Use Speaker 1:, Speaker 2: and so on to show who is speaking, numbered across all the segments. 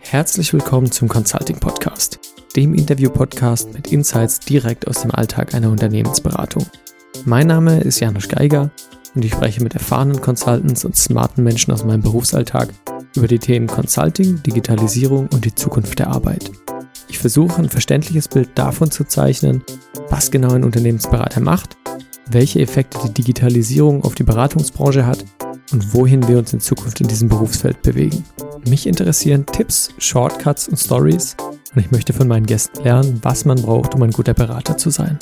Speaker 1: Herzlich willkommen zum Consulting Podcast, dem Interview-Podcast mit Insights direkt aus dem Alltag einer Unternehmensberatung. Mein Name ist Janusz Geiger und ich spreche mit erfahrenen Consultants und smarten Menschen aus meinem Berufsalltag über die Themen Consulting, Digitalisierung und die Zukunft der Arbeit. Ich versuche ein verständliches Bild davon zu zeichnen, was genau ein Unternehmensberater macht, welche Effekte die Digitalisierung auf die Beratungsbranche hat und wohin wir uns in Zukunft in diesem Berufsfeld bewegen. Mich interessieren Tipps, Shortcuts und Stories und ich möchte von meinen Gästen lernen, was man braucht, um ein guter Berater zu sein.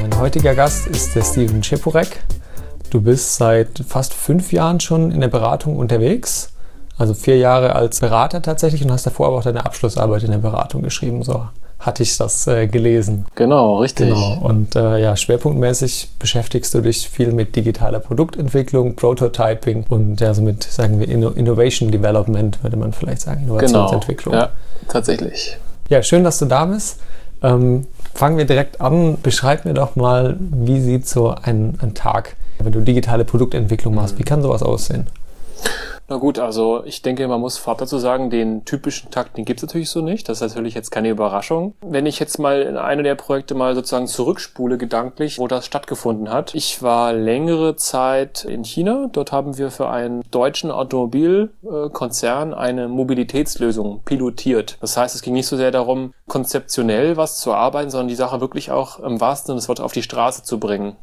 Speaker 1: Mein heutiger Gast ist der Steven Schipurek. Du bist seit fast fünf Jahren schon in der Beratung unterwegs. Also vier Jahre als Berater tatsächlich und hast davor aber auch deine Abschlussarbeit in der Beratung geschrieben. So hatte ich das äh, gelesen.
Speaker 2: Genau, richtig.
Speaker 1: Genau. Und äh, ja, schwerpunktmäßig beschäftigst du dich viel mit digitaler Produktentwicklung, Prototyping und ja, so mit, sagen wir, Inno Innovation Development, würde man vielleicht sagen,
Speaker 2: Innovationsentwicklung. Genau. Ja, tatsächlich.
Speaker 1: Ja, schön, dass du da bist. Ähm, fangen wir direkt an. Beschreib mir doch mal, wie sieht so ein, ein Tag, wenn du digitale Produktentwicklung machst, wie kann sowas aussehen?
Speaker 2: Na gut, also ich denke, man muss vorab dazu sagen, den typischen Takt, den gibt es natürlich so nicht. Das ist natürlich jetzt keine Überraschung. Wenn ich jetzt mal in eine der Projekte mal sozusagen zurückspule gedanklich, wo das stattgefunden hat. Ich war längere Zeit in China. Dort haben wir für einen deutschen Automobilkonzern eine Mobilitätslösung pilotiert. Das heißt, es ging nicht so sehr darum, konzeptionell was zu arbeiten, sondern die Sache wirklich auch im wahrsten Sinne des Wortes auf die Straße zu bringen.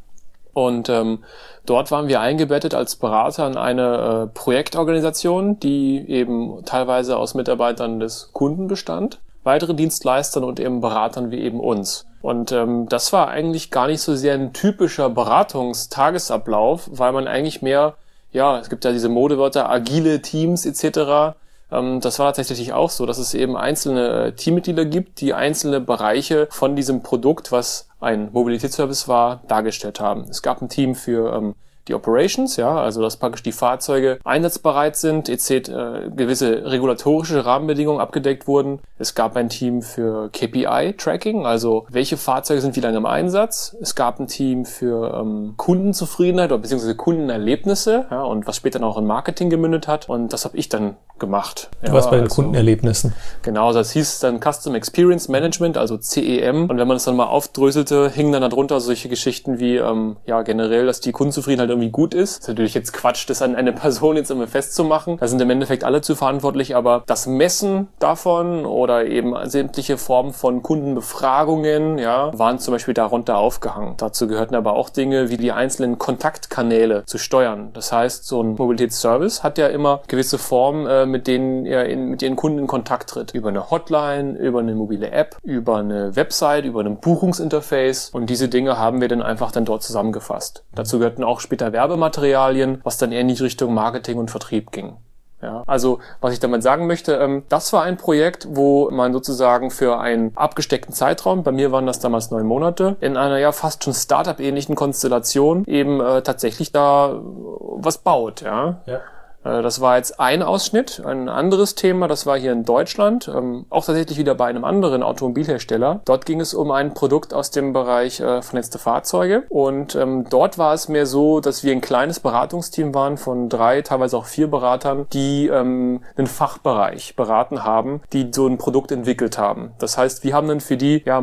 Speaker 2: Und ähm, dort waren wir eingebettet als Berater in eine äh, Projektorganisation, die eben teilweise aus Mitarbeitern des Kunden bestand, weiteren Dienstleistern und eben Beratern wie eben uns. Und ähm, das war eigentlich gar nicht so sehr ein typischer Beratungstagesablauf, weil man eigentlich mehr, ja, es gibt ja diese Modewörter, agile Teams etc., ähm, das war tatsächlich auch so, dass es eben einzelne äh, Teammitglieder gibt, die einzelne Bereiche von diesem Produkt, was ein Mobilitätsservice war, dargestellt haben. Es gab ein Team für ähm, die Operations, ja, also dass praktisch die Fahrzeuge einsatzbereit sind, etc. Äh, gewisse regulatorische Rahmenbedingungen abgedeckt wurden. Es gab ein Team für KPI-Tracking, also welche Fahrzeuge sind wie lange im Einsatz. Es gab ein Team für ähm, Kundenzufriedenheit oder beziehungsweise Kundenerlebnisse, ja, und was später noch in Marketing gemündet hat. Und das habe ich dann gemacht.
Speaker 1: Du ja, warst bei den also, Kundenerlebnissen.
Speaker 2: Genau, das hieß dann Custom Experience Management, also CEM. Und wenn man es dann mal aufdröselte, hingen dann darunter solche Geschichten wie, ähm, ja, generell, dass die Kundenzufriedenheit irgendwie gut ist. Ist natürlich jetzt Quatsch, das an eine Person jetzt immer festzumachen. Da sind im Endeffekt alle zu verantwortlich, aber das Messen davon oder eben sämtliche Formen von Kundenbefragungen, ja, waren zum Beispiel darunter aufgehangen. Dazu gehörten aber auch Dinge wie die einzelnen Kontaktkanäle zu steuern. Das heißt, so ein Mobilitätsservice hat ja immer gewisse Formen, äh, mit denen er in, mit ihren Kunden in Kontakt tritt. Über eine Hotline, über eine mobile App, über eine Website, über ein Buchungsinterface. Und diese Dinge haben wir dann einfach dann dort zusammengefasst. Dazu gehörten auch später Werbematerialien, was dann eher in die Richtung Marketing und Vertrieb ging. Ja, also was ich damit sagen möchte, ähm, das war ein Projekt, wo man sozusagen für einen abgesteckten Zeitraum, bei mir waren das damals neun Monate, in einer ja fast schon Startup-ähnlichen Konstellation eben äh, tatsächlich da was baut. Ja. ja. Äh, das war jetzt ein Ausschnitt. Ein anderes Thema, das war hier in Deutschland, ähm, auch tatsächlich wieder bei einem anderen Automobilhersteller. Dort ging es um ein Produkt aus dem Bereich äh, vernetzte Fahrzeuge. Und ähm, dort war es mehr so, dass wir ein kleines Beratungsteam waren von drei, teilweise auch vier Beratern, die ähm, einen Fachbereich beraten haben, die so ein Produkt entwickelt haben. Das heißt, wir haben dann für die, ja,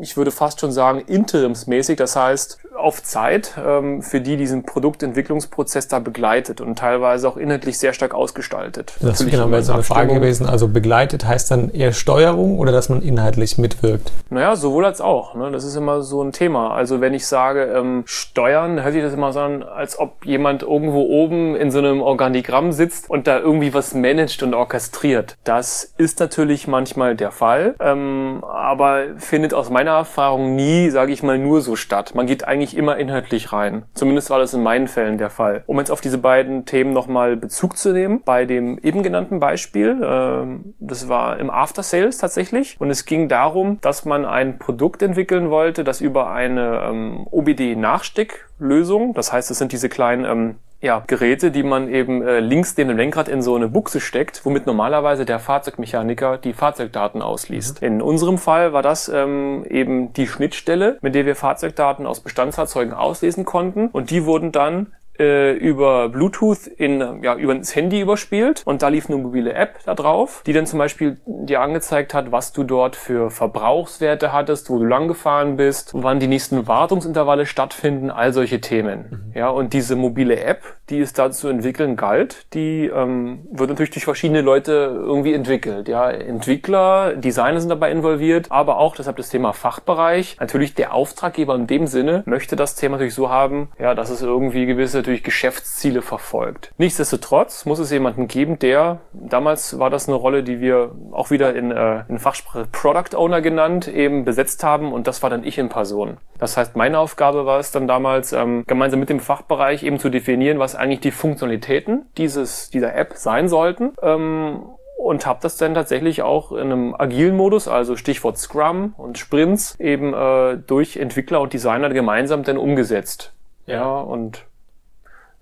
Speaker 2: ich würde fast schon sagen, interimsmäßig, das heißt, auf Zeit ähm, für die diesen Produktentwicklungsprozess da begleitet und teilweise auch inhaltlich sehr stark ausgestaltet.
Speaker 1: Das ist genau so eine Frage gewesen. Also begleitet heißt dann eher Steuerung oder dass man inhaltlich mitwirkt?
Speaker 2: Naja, sowohl als auch. Ne? Das ist immer so ein Thema. Also wenn ich sage ähm, Steuern, hört sich das immer so an, als ob jemand irgendwo oben in so einem Organigramm sitzt und da irgendwie was managt und orchestriert. Das ist natürlich manchmal der Fall, ähm, aber findet aus meiner Erfahrung nie, sage ich mal, nur so statt. Man geht eigentlich immer inhaltlich rein. Zumindest war das in meinen Fällen der Fall. Um jetzt auf diese beiden Themen nochmal Bezug zu nehmen, bei dem eben genannten Beispiel, äh, das war im After Sales tatsächlich und es ging darum, dass man ein Produkt entwickeln wollte, das über eine ähm, OBD-Nachstecklösung, das heißt, es sind diese kleinen ähm, ja, Geräte, die man eben äh, links neben dem Lenkrad in so eine Buchse steckt, womit normalerweise der Fahrzeugmechaniker die Fahrzeugdaten ausliest. Mhm. In unserem Fall war das ähm, eben die Schnittstelle, mit der wir Fahrzeugdaten aus Bestandsfahrzeugen auslesen konnten und die wurden dann äh, über Bluetooth in, ja, über das Handy überspielt und da lief eine mobile App da drauf, die dann zum Beispiel dir angezeigt hat, was du dort für Verbrauchswerte hattest, wo du lang gefahren bist, wann die nächsten Wartungsintervalle stattfinden, all solche Themen. Mhm. Ja, und diese mobile App, die es da zu entwickeln galt, die ähm, wird natürlich durch verschiedene Leute irgendwie entwickelt. Ja, Entwickler, Designer sind dabei involviert, aber auch deshalb das Thema Fachbereich. Natürlich der Auftraggeber in dem Sinne möchte das Thema natürlich so haben, ja, dass es irgendwie gewisse natürlich Geschäftsziele verfolgt. Nichtsdestotrotz muss es jemanden geben, der, damals war das eine Rolle, die wir auch wieder in, äh, in Fachsprache Product Owner genannt, eben besetzt haben und das war dann ich in Person. Das heißt, meine Aufgabe war es dann damals, ähm, gemeinsam mit dem Fachbereich eben zu definieren, was eigentlich die Funktionalitäten dieses, dieser App sein sollten. Ähm, und habe das dann tatsächlich auch in einem agilen Modus, also Stichwort Scrum und Sprints, eben äh, durch Entwickler und Designer gemeinsam dann umgesetzt. Ja, ja und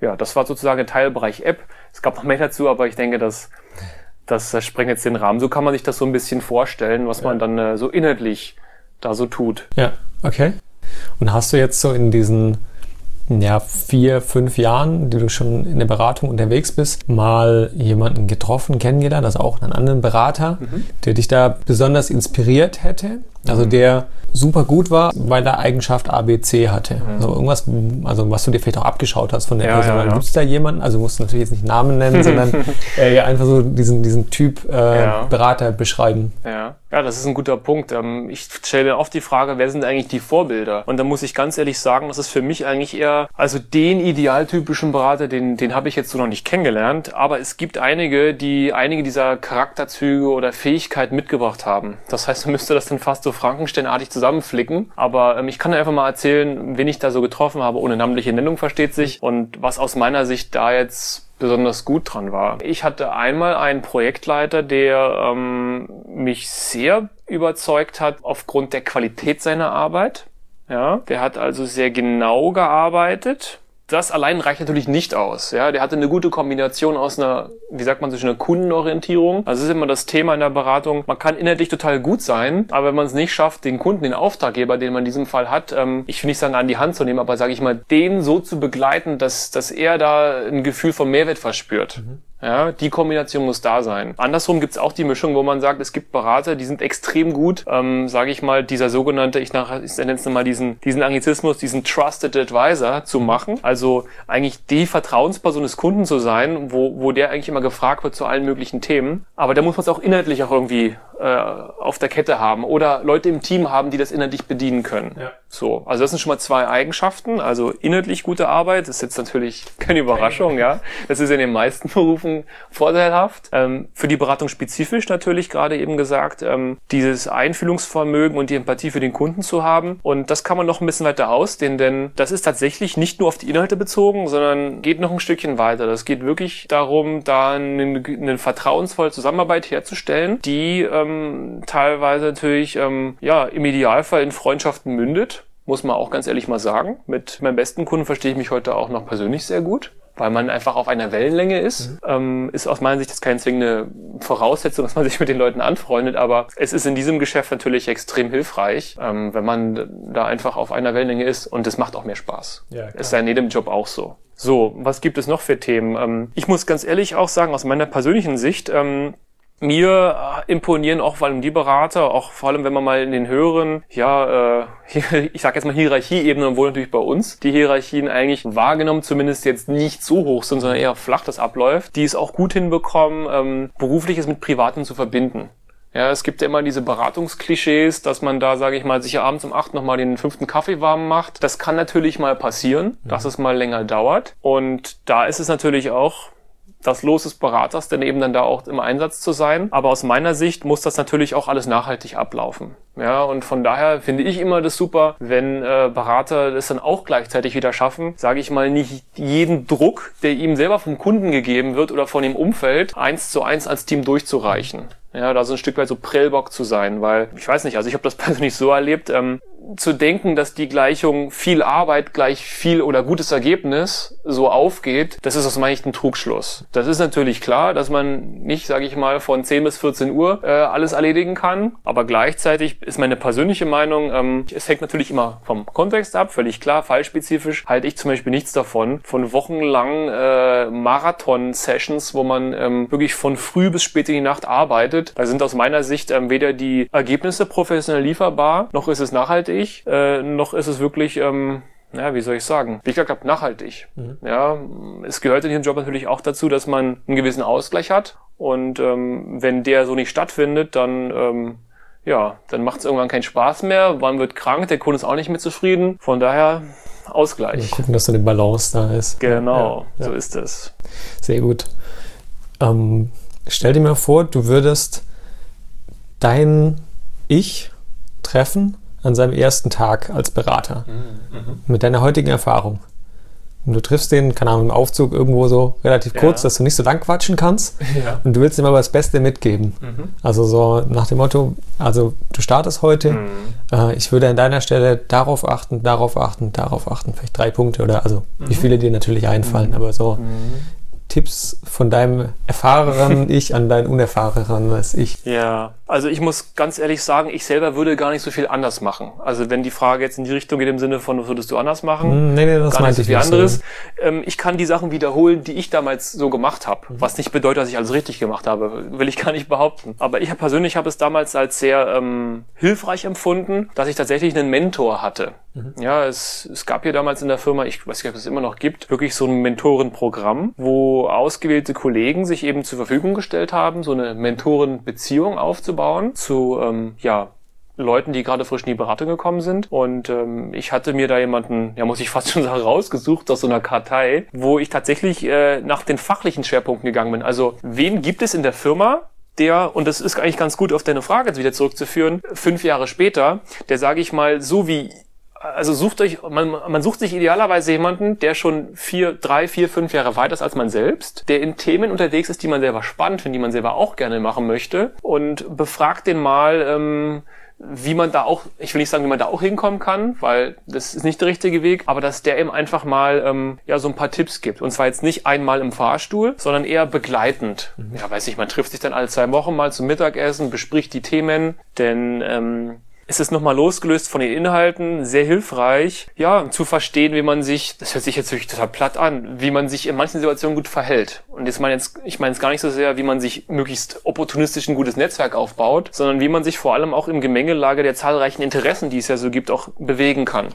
Speaker 2: ja, das war sozusagen der Teilbereich App. Es gab noch mehr dazu, aber ich denke, dass das, das sprengt jetzt den Rahmen. So kann man sich das so ein bisschen vorstellen, was ja. man dann äh, so inhaltlich da so tut.
Speaker 1: Ja, okay. Und hast du jetzt so in diesen ja, vier, fünf Jahren, die du schon in der Beratung unterwegs bist, mal jemanden getroffen, kennengelernt, also auch einen anderen Berater, mhm. der dich da besonders inspiriert hätte? Also mhm. der super gut war, weil er Eigenschaft ABC hatte. Mhm. Also irgendwas, also was du dir vielleicht auch abgeschaut hast von der ja, Person. Ja, ja. Gibt es da jemanden, also musst du natürlich jetzt nicht Namen nennen, sondern äh, einfach so diesen, diesen Typ äh, ja. Berater beschreiben.
Speaker 2: Ja. ja, das ist ein guter Punkt. Ähm, ich stelle oft die Frage, wer sind eigentlich die Vorbilder? Und da muss ich ganz ehrlich sagen, das ist für mich eigentlich eher, also den idealtypischen Berater, den, den habe ich jetzt so noch nicht kennengelernt, aber es gibt einige, die einige dieser Charakterzüge oder Fähigkeiten mitgebracht haben. Das heißt, man müsste das dann fast so Frankensteinartig zusammenflicken. Aber ähm, ich kann einfach mal erzählen, wen ich da so getroffen habe, ohne namentliche Nennung versteht sich und was aus meiner Sicht da jetzt besonders gut dran war. Ich hatte einmal einen Projektleiter, der ähm, mich sehr überzeugt hat aufgrund der Qualität seiner Arbeit. Ja, der hat also sehr genau gearbeitet das allein reicht natürlich nicht aus. Ja, der hatte eine gute Kombination aus einer, wie sagt man so, einer Kundenorientierung. Also ist immer das Thema in der Beratung. Man kann inhaltlich total gut sein, aber wenn man es nicht schafft, den Kunden, den Auftraggeber, den man in diesem Fall hat, ähm, ich will nicht sagen, an die Hand zu nehmen, aber sage ich mal, den so zu begleiten, dass, dass er da ein Gefühl von Mehrwert verspürt. Mhm. Ja, die Kombination muss da sein. Andersrum gibt's auch die Mischung, wo man sagt, es gibt Berater, die sind extrem gut, ähm, sage ich mal, dieser sogenannte, ich, nach, ich nenne es mal diesen, diesen Anglizismus, diesen Trusted Advisor zu machen. Also eigentlich die Vertrauensperson des Kunden zu sein, wo, wo der eigentlich immer gefragt wird zu allen möglichen Themen. Aber da muss man es auch inhaltlich auch irgendwie äh, auf der Kette haben oder Leute im Team haben, die das inhaltlich bedienen können. Ja. So, also das sind schon mal zwei Eigenschaften. Also inhaltlich gute Arbeit, das ist jetzt natürlich keine Überraschung, ja. Das ist in den meisten Berufen vorteilhaft. Ähm, für die Beratung spezifisch natürlich gerade eben gesagt, ähm, dieses Einfühlungsvermögen und die Empathie für den Kunden zu haben. Und das kann man noch ein bisschen weiter ausdehnen, denn das ist tatsächlich nicht nur auf die Inhalte bezogen, sondern geht noch ein Stückchen weiter. Das geht wirklich darum, da eine, eine vertrauensvolle Zusammenarbeit herzustellen, die ähm, ähm, teilweise natürlich ähm, ja im Idealfall in Freundschaften mündet, muss man auch ganz ehrlich mal sagen. Mit meinem besten Kunden verstehe ich mich heute auch noch persönlich sehr gut weil man einfach auf einer Wellenlänge ist. Mhm. Ähm, ist aus meiner Sicht jetzt keine zwingende Voraussetzung, dass man sich mit den Leuten anfreundet, aber es ist in diesem Geschäft natürlich extrem hilfreich, ähm, wenn man da einfach auf einer Wellenlänge ist und es macht auch mehr Spaß. Ja, ist ja in jedem Job auch so. So, was gibt es noch für Themen? Ähm, ich muss ganz ehrlich auch sagen, aus meiner persönlichen Sicht, ähm, mir äh, imponieren auch vor allem die Berater, auch vor allem wenn man mal in den höheren, ja, äh, ich sag jetzt mal Hierarchieebenen, obwohl natürlich bei uns die Hierarchien eigentlich wahrgenommen zumindest jetzt nicht so hoch sind, sondern eher flach das abläuft, die es auch gut hinbekommen, ähm, berufliches mit Privatem zu verbinden. Ja, es gibt ja immer diese Beratungsklischees, dass man da, sage ich mal, sich abends um acht nochmal den fünften Kaffee warm macht. Das kann natürlich mal passieren, dass es mal länger dauert. Und da ist es natürlich auch das Los des Beraters, denn eben dann da auch im Einsatz zu sein. Aber aus meiner Sicht muss das natürlich auch alles nachhaltig ablaufen. Ja, und von daher finde ich immer das super, wenn äh, Berater das dann auch gleichzeitig wieder schaffen, sage ich mal, nicht jeden Druck, der ihm selber vom Kunden gegeben wird oder von dem Umfeld, eins zu eins als Team durchzureichen. Ja, da so ein Stück weit so Prellbock zu sein, weil ich weiß nicht, also ich habe das persönlich so erlebt, ähm, zu denken, dass die Gleichung viel Arbeit gleich viel oder gutes Ergebnis so aufgeht, das ist aus meiner Sicht ein Trugschluss. Das ist natürlich klar, dass man nicht, sage ich mal, von 10 bis 14 Uhr äh, alles erledigen kann, aber gleichzeitig ist meine persönliche Meinung, ähm, es hängt natürlich immer vom Kontext ab, völlig klar, fallspezifisch halte ich zum Beispiel nichts davon, von wochenlangen äh, Marathon-Sessions, wo man ähm, wirklich von früh bis spät in die Nacht arbeitet. Da sind aus meiner Sicht ähm, weder die Ergebnisse professionell lieferbar, noch ist es nachhaltig, äh, noch ist es wirklich ähm, ja, wie soll ich sagen, wie ich gesagt nachhaltig. Mhm. Ja, es gehört in diesem Job natürlich auch dazu, dass man einen gewissen Ausgleich hat. Und ähm, wenn der so nicht stattfindet, dann ähm, ja, dann macht es irgendwann keinen Spaß mehr. Man wird krank, der Kunde ist auch nicht mehr zufrieden. Von daher Ausgleich.
Speaker 1: Ja, gucken, dass so eine Balance da ist.
Speaker 2: Genau, ja, ja. so ist es.
Speaker 1: Sehr gut. Ähm, stell dir mal vor, du würdest dein Ich treffen an seinem ersten Tag als Berater. Mhm, mhm. Mit deiner heutigen Erfahrung. Und du triffst den, keine Ahnung, im Aufzug irgendwo so relativ kurz, ja. dass du nicht so lang quatschen kannst. Ja. Und du willst ihm aber das Beste mitgeben. Mhm. Also so nach dem Motto, also du startest heute, mhm. äh, ich würde an deiner Stelle darauf achten, darauf achten, darauf achten, vielleicht drei Punkte oder also mhm. wie viele dir natürlich einfallen, mhm. aber so mhm. Tipps von deinem erfahrenen Ich an dein unerfahrenes Ich?
Speaker 2: Ja, also ich muss ganz ehrlich sagen, ich selber würde gar nicht so viel anders machen. Also wenn die Frage jetzt in die Richtung geht im Sinne von, was würdest du anders machen?
Speaker 1: Hm, nee, nee, das meinte
Speaker 2: nicht so viel anderes. So. Ähm, ich kann die Sachen wiederholen, die ich damals so gemacht habe. Mhm. Was nicht bedeutet, dass ich alles richtig gemacht habe, will ich gar nicht behaupten. Aber ich persönlich habe es damals als sehr ähm, hilfreich empfunden, dass ich tatsächlich einen Mentor hatte. Mhm. Ja, es, es gab hier damals in der Firma, ich weiß nicht, ob es immer noch gibt, wirklich so ein Mentorenprogramm, ausgewählte Kollegen sich eben zur Verfügung gestellt haben, so eine Mentorenbeziehung aufzubauen zu, ähm, ja, Leuten, die gerade frisch in die Beratung gekommen sind. Und ähm, ich hatte mir da jemanden, ja muss ich fast schon sagen, rausgesucht aus so einer Kartei, wo ich tatsächlich äh, nach den fachlichen Schwerpunkten gegangen bin. Also wen gibt es in der Firma, der, und das ist eigentlich ganz gut auf deine Frage jetzt wieder zurückzuführen, fünf Jahre später, der, sage ich mal, so wie also sucht euch, man, man sucht sich idealerweise jemanden, der schon vier, drei, vier, fünf Jahre weiter ist als man selbst, der in Themen unterwegs ist, die man selber spannend findet, die man selber auch gerne machen möchte und befragt den mal, ähm, wie man da auch, ich will nicht sagen, wie man da auch hinkommen kann, weil das ist nicht der richtige Weg, aber dass der eben einfach mal ähm, ja so ein paar Tipps gibt. Und zwar jetzt nicht einmal im Fahrstuhl, sondern eher begleitend. Mhm. Ja, weiß ich, man trifft sich dann alle zwei Wochen mal zum Mittagessen, bespricht die Themen, denn ähm, ist es nochmal losgelöst von den Inhalten sehr hilfreich, ja, zu verstehen, wie man sich, das hört sich jetzt wirklich total platt an, wie man sich in manchen Situationen gut verhält. Und jetzt meine jetzt, ich meine jetzt gar nicht so sehr, wie man sich möglichst opportunistisch ein gutes Netzwerk aufbaut, sondern wie man sich vor allem auch im Gemengelage der zahlreichen Interessen, die es ja so gibt, auch bewegen kann.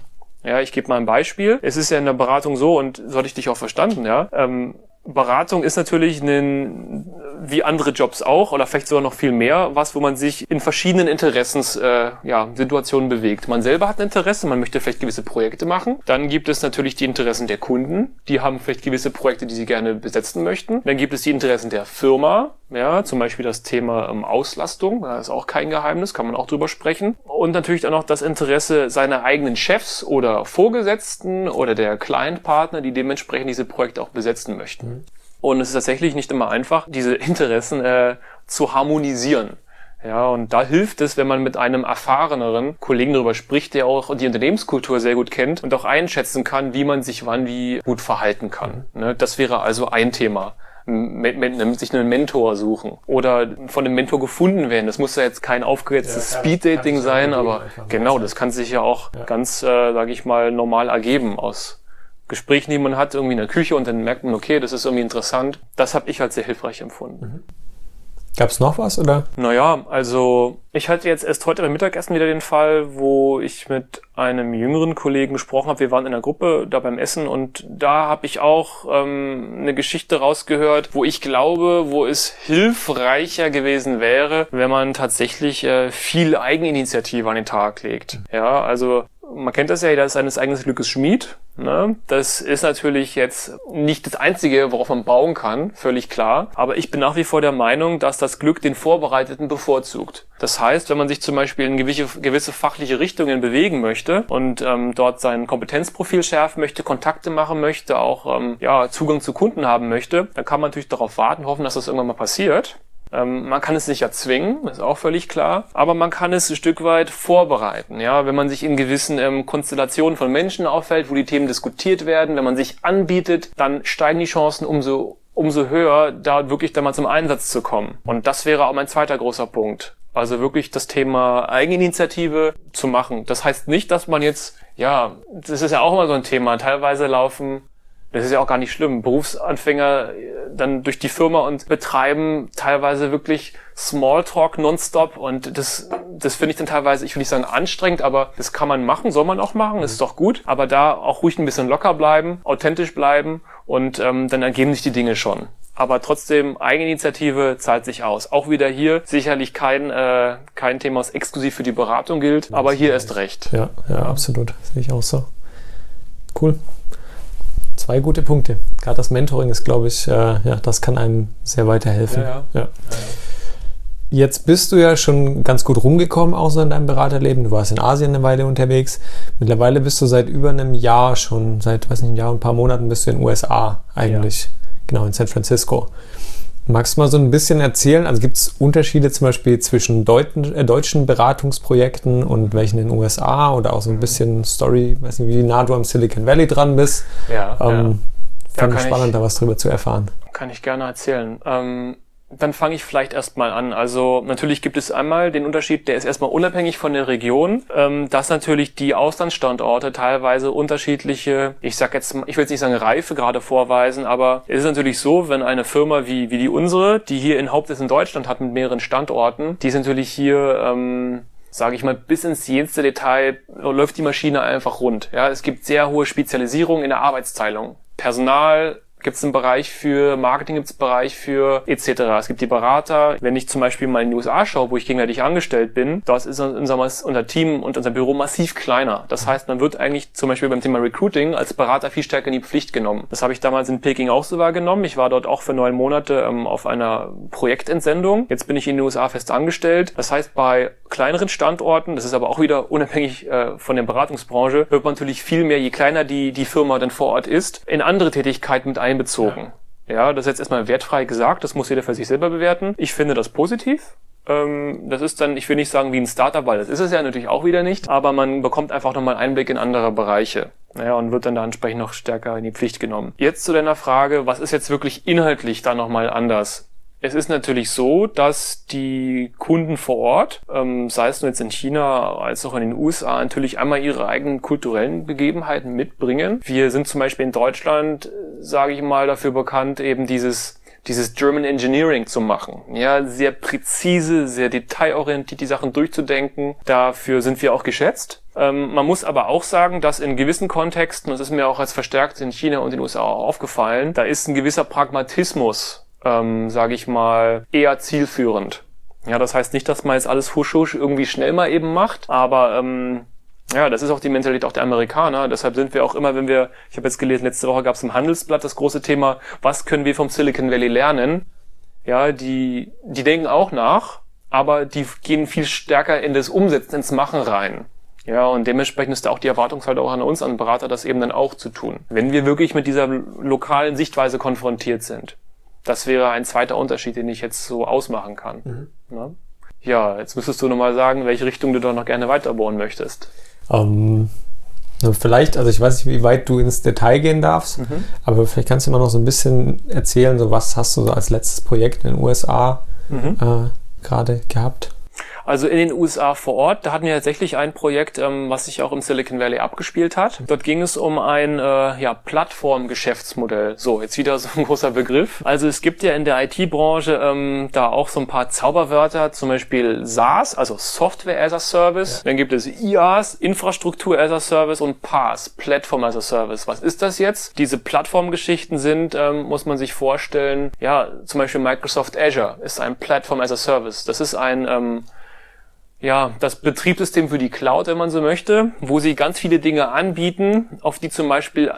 Speaker 2: Ja, ich gebe mal ein Beispiel. Es ist ja in der Beratung so, und so hatte ich dich auch verstanden, ja. Ähm, Beratung ist natürlich ein, wie andere Jobs auch oder vielleicht sogar noch viel mehr, was, wo man sich in verschiedenen Interessens, äh, ja, Situationen bewegt. Man selber hat ein Interesse, man möchte vielleicht gewisse Projekte machen. Dann gibt es natürlich die Interessen der Kunden, die haben vielleicht gewisse Projekte, die sie gerne besetzen möchten. Dann gibt es die Interessen der Firma, ja, zum Beispiel das Thema ähm, Auslastung, das ist auch kein Geheimnis, kann man auch drüber sprechen. Und natürlich dann auch das Interesse seiner eigenen Chefs oder Vorgesetzten oder der Client-Partner, die dementsprechend diese Projekte auch besetzen möchten. Und es ist tatsächlich nicht immer einfach, diese Interessen äh, zu harmonisieren. Ja, und da hilft es, wenn man mit einem erfahreneren Kollegen darüber spricht, der auch die Unternehmenskultur sehr gut kennt und auch einschätzen kann, wie man sich wann wie gut verhalten kann. Ne, das wäre also ein Thema sich einen Mentor suchen oder von einem Mentor gefunden werden. Das muss ja jetzt kein aufgesetztes ja, Speed-Dating sein, aber genau, das kann sich ja auch ja. ganz, äh, sage ich mal, normal ergeben aus Gesprächen, die man hat, irgendwie in der Küche und dann merkt man, okay, das ist irgendwie interessant. Das habe ich als sehr hilfreich empfunden. Mhm.
Speaker 1: Gab es noch was, oder?
Speaker 2: Naja, also ich hatte jetzt erst heute beim Mittagessen wieder den Fall, wo ich mit einem jüngeren Kollegen gesprochen habe. Wir waren in einer Gruppe da beim Essen und da habe ich auch ähm, eine Geschichte rausgehört, wo ich glaube, wo es hilfreicher gewesen wäre, wenn man tatsächlich äh, viel Eigeninitiative an den Tag legt. Ja, also man kennt das ja, jeder ist seines eigenen Glückes Schmied. Ne? Das ist natürlich jetzt nicht das Einzige, worauf man bauen kann, völlig klar. Aber ich bin nach wie vor der Meinung, dass das Glück den Vorbereiteten bevorzugt. Das heißt, wenn man sich zum Beispiel in gewisse, gewisse fachliche Richtungen bewegen möchte und ähm, dort sein Kompetenzprofil schärfen möchte, Kontakte machen möchte, auch ähm, ja, Zugang zu Kunden haben möchte, dann kann man natürlich darauf warten, hoffen, dass das irgendwann mal passiert. Ähm, man kann es nicht erzwingen, ist auch völlig klar, aber man kann es ein Stück weit vorbereiten. Ja, wenn man sich in gewissen ähm, Konstellationen von Menschen auffällt, wo die Themen diskutiert werden, wenn man sich anbietet, dann steigen die Chancen umso umso höher, da wirklich dann mal zum Einsatz zu kommen. Und das wäre auch mein zweiter großer Punkt. Also wirklich das Thema Eigeninitiative zu machen. Das heißt nicht, dass man jetzt, ja, das ist ja auch immer so ein Thema. Teilweise laufen das ist ja auch gar nicht schlimm. Berufsanfänger äh, dann durch die Firma und betreiben teilweise wirklich Smalltalk nonstop und das, das finde ich dann teilweise, ich will nicht sagen anstrengend, aber das kann man machen, soll man auch machen, ist doch gut. Aber da auch ruhig ein bisschen locker bleiben, authentisch bleiben und ähm, dann ergeben sich die Dinge schon. Aber trotzdem, Eigeninitiative zahlt sich aus. Auch wieder hier sicherlich kein, äh, kein Thema, was exklusiv für die Beratung gilt, aber hier erst recht.
Speaker 1: Ja, ja, absolut. Sehe ich auch so. Cool. Zwei gute Punkte. Gerade das Mentoring ist, glaube ich, äh, ja, das kann einem sehr weiterhelfen. Ja, ja. Jetzt bist du ja schon ganz gut rumgekommen, auch so in deinem Beraterleben. Du warst in Asien eine Weile unterwegs. Mittlerweile bist du seit über einem Jahr schon, seit, weiß nicht, einem Jahr und ein paar Monaten bist du in den USA eigentlich. Genau, in San Francisco. Magst du mal so ein bisschen erzählen? Also gibt es Unterschiede zum Beispiel zwischen Deuten, äh, deutschen Beratungsprojekten und welchen in den USA oder auch so ein mhm. bisschen Story, weiß nicht, wie nah du am Silicon Valley dran bist? Ja. Ähm, ja. Fand ja, spannend, ich, da was drüber zu erfahren.
Speaker 2: Kann ich gerne erzählen. Ähm, dann fange ich vielleicht erstmal an. Also natürlich gibt es einmal den Unterschied, der ist erstmal unabhängig von der Region, ähm, dass natürlich die Auslandsstandorte teilweise unterschiedliche, ich sag jetzt, ich will jetzt nicht sagen Reife gerade vorweisen, aber es ist natürlich so, wenn eine Firma wie, wie die unsere, die hier in Hauptsitz in Deutschland hat mit mehreren Standorten, die ist natürlich hier ähm, sage ich mal, bis ins jenste Detail läuft die Maschine einfach rund. Ja, es gibt sehr hohe Spezialisierung in der Arbeitsteilung. Personal gibt es einen Bereich für Marketing, gibt es einen Bereich für etc. Es gibt die Berater. Wenn ich zum Beispiel mal in die USA schaue, wo ich gegenwärtig angestellt bin, dort ist unser, unser Team und unser Büro massiv kleiner. Das heißt, man wird eigentlich zum Beispiel beim Thema Recruiting als Berater viel stärker in die Pflicht genommen. Das habe ich damals in Peking auch so wahrgenommen. Ich war dort auch für neun Monate ähm, auf einer Projektentsendung. Jetzt bin ich in den USA fest angestellt. Das heißt, bei kleineren Standorten, das ist aber auch wieder unabhängig äh, von der Beratungsbranche, wird man natürlich viel mehr, je kleiner die, die Firma dann vor Ort ist, in andere Tätigkeiten mit einbezogen. Ja. ja, das ist jetzt erstmal wertfrei gesagt, das muss jeder für sich selber bewerten. Ich finde das positiv. Ähm, das ist dann, ich will nicht sagen wie ein Startup, weil das ist es ja natürlich auch wieder nicht, aber man bekommt einfach nochmal Einblick in andere Bereiche. Ja, und wird dann da entsprechend noch stärker in die Pflicht genommen. Jetzt zu deiner Frage, was ist jetzt wirklich inhaltlich da nochmal anders? Es ist natürlich so, dass die Kunden vor Ort, ähm, sei es nur jetzt in China als auch in den USA, natürlich einmal ihre eigenen kulturellen Begebenheiten mitbringen. Wir sind zum Beispiel in Deutschland, sage ich mal, dafür bekannt, eben dieses dieses German Engineering zu machen. Ja, sehr präzise, sehr detailorientiert die Sachen durchzudenken. Dafür sind wir auch geschätzt. Ähm, man muss aber auch sagen, dass in gewissen Kontexten, das ist mir auch als verstärkt in China und den USA aufgefallen, da ist ein gewisser Pragmatismus ähm, sage ich mal, eher zielführend. Ja, das heißt nicht, dass man jetzt alles husch husch irgendwie schnell mal eben macht, aber ähm, ja, das ist auch die Mentalität auch der Amerikaner. Deshalb sind wir auch immer, wenn wir, ich habe jetzt gelesen, letzte Woche gab es im Handelsblatt das große Thema, was können wir vom Silicon Valley lernen? Ja, die, die denken auch nach, aber die gehen viel stärker in das Umsetzen, ins Machen rein. Ja, und dementsprechend ist da auch die Erwartungshaltung auch an uns, an Berater, das eben dann auch zu tun. Wenn wir wirklich mit dieser lokalen Sichtweise konfrontiert sind. Das wäre ein zweiter Unterschied, den ich jetzt so ausmachen kann. Mhm. Ne? Ja, jetzt müsstest du nochmal sagen, welche Richtung du doch noch gerne weiterbohren möchtest.
Speaker 1: Ähm, vielleicht, also ich weiß nicht, wie weit du ins Detail gehen darfst, mhm. aber vielleicht kannst du mal noch so ein bisschen erzählen, so was hast du so als letztes Projekt in den USA mhm. äh, gerade gehabt?
Speaker 2: Also in den USA vor Ort, da hatten wir tatsächlich ein Projekt, ähm, was sich auch im Silicon Valley abgespielt hat. Dort ging es um ein äh, ja, Plattformgeschäftsmodell. So, jetzt wieder so ein großer Begriff. Also es gibt ja in der IT-Branche ähm, da auch so ein paar Zauberwörter, zum Beispiel SaaS, also Software as a Service. Ja. Dann gibt es IaaS, Infrastruktur as a Service und PaaS, Platform as a Service. Was ist das jetzt? Diese Plattformgeschichten sind, ähm, muss man sich vorstellen, ja, zum Beispiel Microsoft Azure ist ein Platform as a Service. Das ist ein ähm, ja, das Betriebssystem für die Cloud, wenn man so möchte, wo sie ganz viele Dinge anbieten, auf die zum Beispiel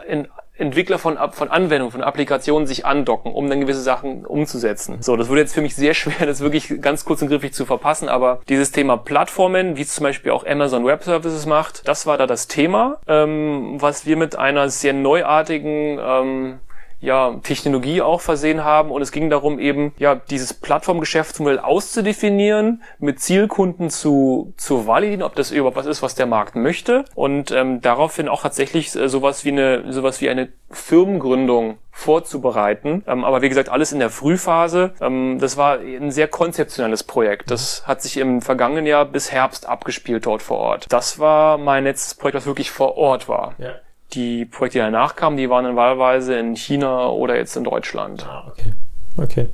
Speaker 2: Entwickler von, von Anwendungen, von Applikationen sich andocken, um dann gewisse Sachen umzusetzen. So, das wurde jetzt für mich sehr schwer, das wirklich ganz kurz und griffig zu verpassen, aber dieses Thema Plattformen, wie es zum Beispiel auch Amazon Web Services macht, das war da das Thema, ähm, was wir mit einer sehr neuartigen ähm, ja, Technologie auch versehen haben und es ging darum eben, ja, dieses Plattformgeschäftsmodell auszudefinieren, mit Zielkunden zu, zu validieren, ob das überhaupt was ist, was der Markt möchte und ähm, daraufhin auch tatsächlich äh, sowas wie eine, sowas wie eine Firmengründung vorzubereiten. Ähm, aber wie gesagt, alles in der Frühphase. Ähm, das war ein sehr konzeptionelles Projekt. Das hat sich im vergangenen Jahr bis Herbst abgespielt dort vor Ort. Das war mein letztes Projekt, was wirklich vor Ort war. Ja. Die Projekte, die danach kamen, die waren dann wahlweise in China oder jetzt in Deutschland.
Speaker 1: Ah, okay. Okay.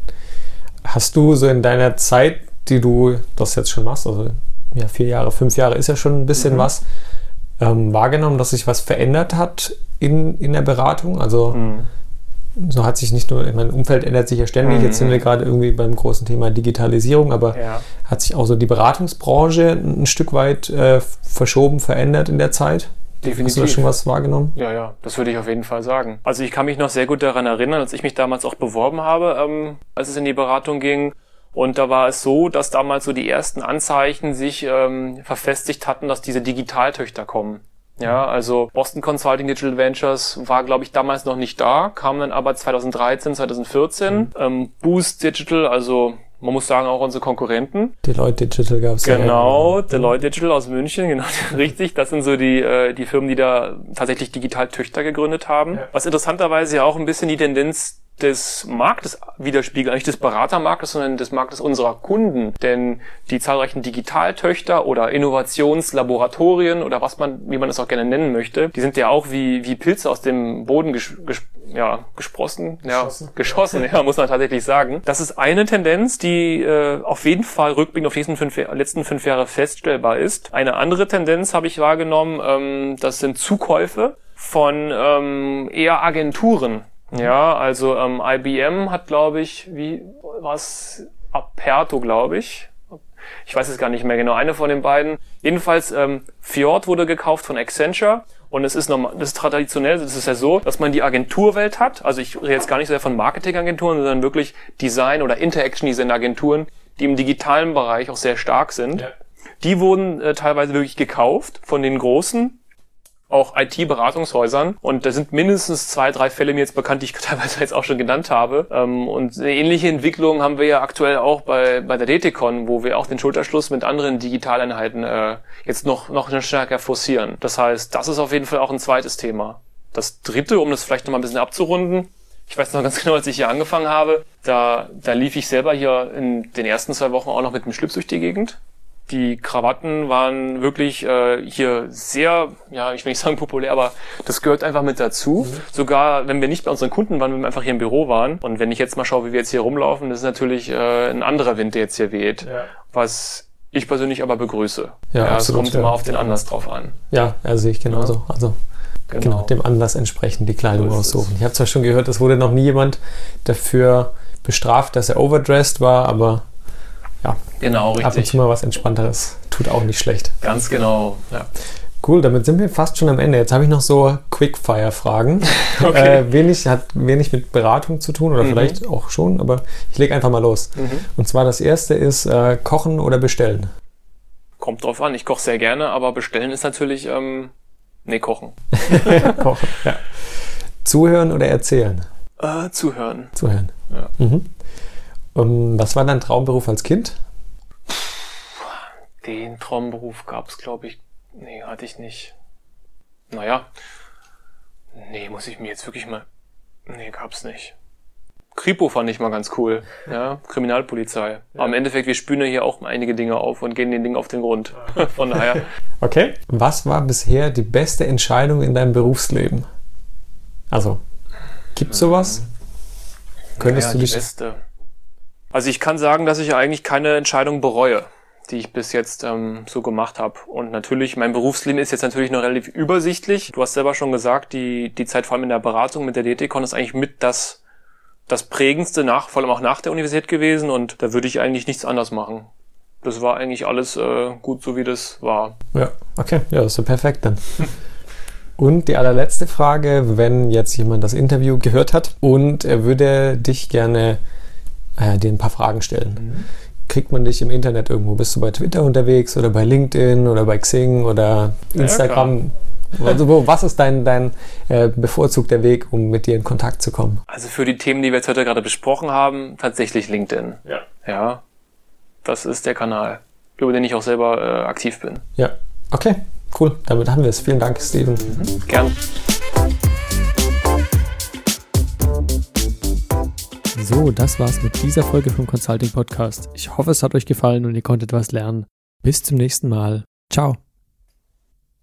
Speaker 1: Hast du so in deiner Zeit, die du das jetzt schon machst, also ja, vier Jahre, fünf Jahre ist ja schon ein bisschen mhm. was, ähm, wahrgenommen, dass sich was verändert hat in, in der Beratung? Also mhm. so hat sich nicht nur, mein Umfeld ändert sich ja ständig, mhm. jetzt sind wir gerade irgendwie beim großen Thema Digitalisierung, aber ja. hat sich auch so die Beratungsbranche ein Stück weit äh, verschoben, verändert in der Zeit? Definitiv. Hast du da schon was wahrgenommen?
Speaker 2: Ja, ja, das würde ich auf jeden Fall sagen. Also ich kann mich noch sehr gut daran erinnern, als ich mich damals auch beworben habe, ähm, als es in die Beratung ging. Und da war es so, dass damals so die ersten Anzeichen sich ähm, verfestigt hatten, dass diese Digitaltöchter kommen. Ja, also Boston Consulting Digital Ventures war, glaube ich, damals noch nicht da, kam dann aber 2013, 2014. Mhm. Ähm, Boost Digital, also man muss sagen, auch unsere Konkurrenten.
Speaker 1: Deloitte Digital gab es
Speaker 2: Genau, ja. Deloitte Digital aus München, genau, richtig. Das sind so die, äh, die Firmen, die da tatsächlich digital Töchter gegründet haben. Ja. Was interessanterweise ja auch ein bisschen die Tendenz des Marktes widerspiegeln, nicht des Beratermarktes, sondern des Marktes unserer Kunden. Denn die zahlreichen Digitaltöchter oder Innovationslaboratorien oder was man, wie man es auch gerne nennen möchte, die sind ja auch wie, wie Pilze aus dem Boden ges, ges, ja, gesprossen, ja, geschossen, geschossen ja, muss man tatsächlich sagen. Das ist eine Tendenz, die äh, auf jeden Fall rückblickend auf die letzten fünf, letzten fünf Jahre feststellbar ist. Eine andere Tendenz habe ich wahrgenommen, ähm, das sind Zukäufe von ähm, eher Agenturen. Ja, also ähm, IBM hat, glaube ich, wie was Aperto, glaube ich. Ich weiß es gar nicht mehr genau, eine von den beiden. Jedenfalls, ähm, Fjord wurde gekauft von Accenture. Und es ist normal, das ist traditionell, das ist ja so, dass man die Agenturwelt hat. Also ich rede jetzt gar nicht so sehr von Marketingagenturen, sondern wirklich Design- oder Interaction-Design-Agenturen, die im digitalen Bereich auch sehr stark sind. Ja. Die wurden äh, teilweise wirklich gekauft von den großen auch IT-Beratungshäusern. Und da sind mindestens zwei, drei Fälle mir jetzt bekannt, die ich teilweise jetzt auch schon genannt habe. Ähm, und eine ähnliche Entwicklung haben wir ja aktuell auch bei, bei der DTCon, wo wir auch den Schulterschluss mit anderen Digitaleinheiten äh, jetzt noch, noch stärker forcieren. Das heißt, das ist auf jeden Fall auch ein zweites Thema. Das dritte, um das vielleicht noch mal ein bisschen abzurunden, ich weiß noch ganz genau, als ich hier angefangen habe, da, da lief ich selber hier in den ersten zwei Wochen auch noch mit dem Schlips durch die Gegend. Die Krawatten waren wirklich äh, hier sehr, ja, ich will nicht sagen populär, aber das gehört einfach mit dazu. Mhm. Sogar wenn wir nicht bei unseren Kunden waren, wenn wir einfach hier im Büro waren. Und wenn ich jetzt mal schaue, wie wir jetzt hier rumlaufen, das ist natürlich äh, ein anderer Wind, der jetzt hier weht. Ja. Was ich persönlich aber begrüße. Ja, ja absolut. Es kommt ja. immer auf den Anlass drauf an.
Speaker 1: Ja, ja sehe ich genauso. Also genau. genau. dem Anlass entsprechend die Kleidung so aussuchen. Ich habe zwar schon gehört, es wurde noch nie jemand dafür bestraft, dass er overdressed war, aber ja, genau, richtig. ab und zu mal was Entspannteres. Tut auch nicht schlecht.
Speaker 2: Ganz genau, ja.
Speaker 1: Cool, damit sind wir fast schon am Ende. Jetzt habe ich noch so Quickfire-Fragen. Okay. Äh, wenig, hat wenig mit Beratung zu tun oder mhm. vielleicht auch schon, aber ich lege einfach mal los. Mhm. Und zwar das erste ist äh, Kochen oder Bestellen.
Speaker 2: Kommt drauf an, ich koche sehr gerne, aber bestellen ist natürlich, ähm, nee, kochen.
Speaker 1: kochen, ja. Zuhören oder erzählen?
Speaker 2: Äh, zuhören.
Speaker 1: Zuhören. Ja. Mhm. Um, was war dein Traumberuf als Kind?
Speaker 2: Den Traumberuf gab es, glaube ich, nee, hatte ich nicht. Naja, nee, muss ich mir jetzt wirklich mal, nee, gab's nicht. Kripo fand ich mal ganz cool, ja, Kriminalpolizei. Ja. Aber im Endeffekt, wir spüren ja hier auch einige Dinge auf und gehen den Dingen auf den Grund. Von daher.
Speaker 1: Okay. Was war bisher die beste Entscheidung in deinem Berufsleben? Also, gibt's sowas?
Speaker 2: Könntest naja, du dich. Die beste. Also ich kann sagen, dass ich eigentlich keine Entscheidung bereue, die ich bis jetzt ähm, so gemacht habe. Und natürlich, mein Berufsleben ist jetzt natürlich noch relativ übersichtlich. Du hast selber schon gesagt, die, die Zeit vor allem in der Beratung mit der DTCon ist eigentlich mit das, das prägendste, nach, vor allem auch nach der Universität gewesen. Und da würde ich eigentlich nichts anders machen. Das war eigentlich alles äh, gut, so wie das war.
Speaker 1: Ja, okay, ja, das ist ja perfekt dann. Und die allerletzte Frage, wenn jetzt jemand das Interview gehört hat und er würde dich gerne äh, dir ein paar Fragen stellen. Mhm. Kriegt man dich im Internet irgendwo? Bist du bei Twitter unterwegs oder bei LinkedIn oder bei Xing oder Instagram? Ja, Also wo, was ist dein, dein äh, bevorzugter Weg, um mit dir in Kontakt zu kommen?
Speaker 2: Also für die Themen, die wir jetzt heute gerade besprochen haben, tatsächlich LinkedIn.
Speaker 3: Ja.
Speaker 2: Ja, das ist der Kanal, über den ich auch selber äh, aktiv bin.
Speaker 1: Ja, okay, cool. Damit haben wir es. Vielen Dank, Steven.
Speaker 2: Gern.
Speaker 1: So, das war's mit dieser Folge vom Consulting Podcast. Ich hoffe, es hat euch gefallen und ihr konntet was lernen. Bis zum nächsten Mal. Ciao.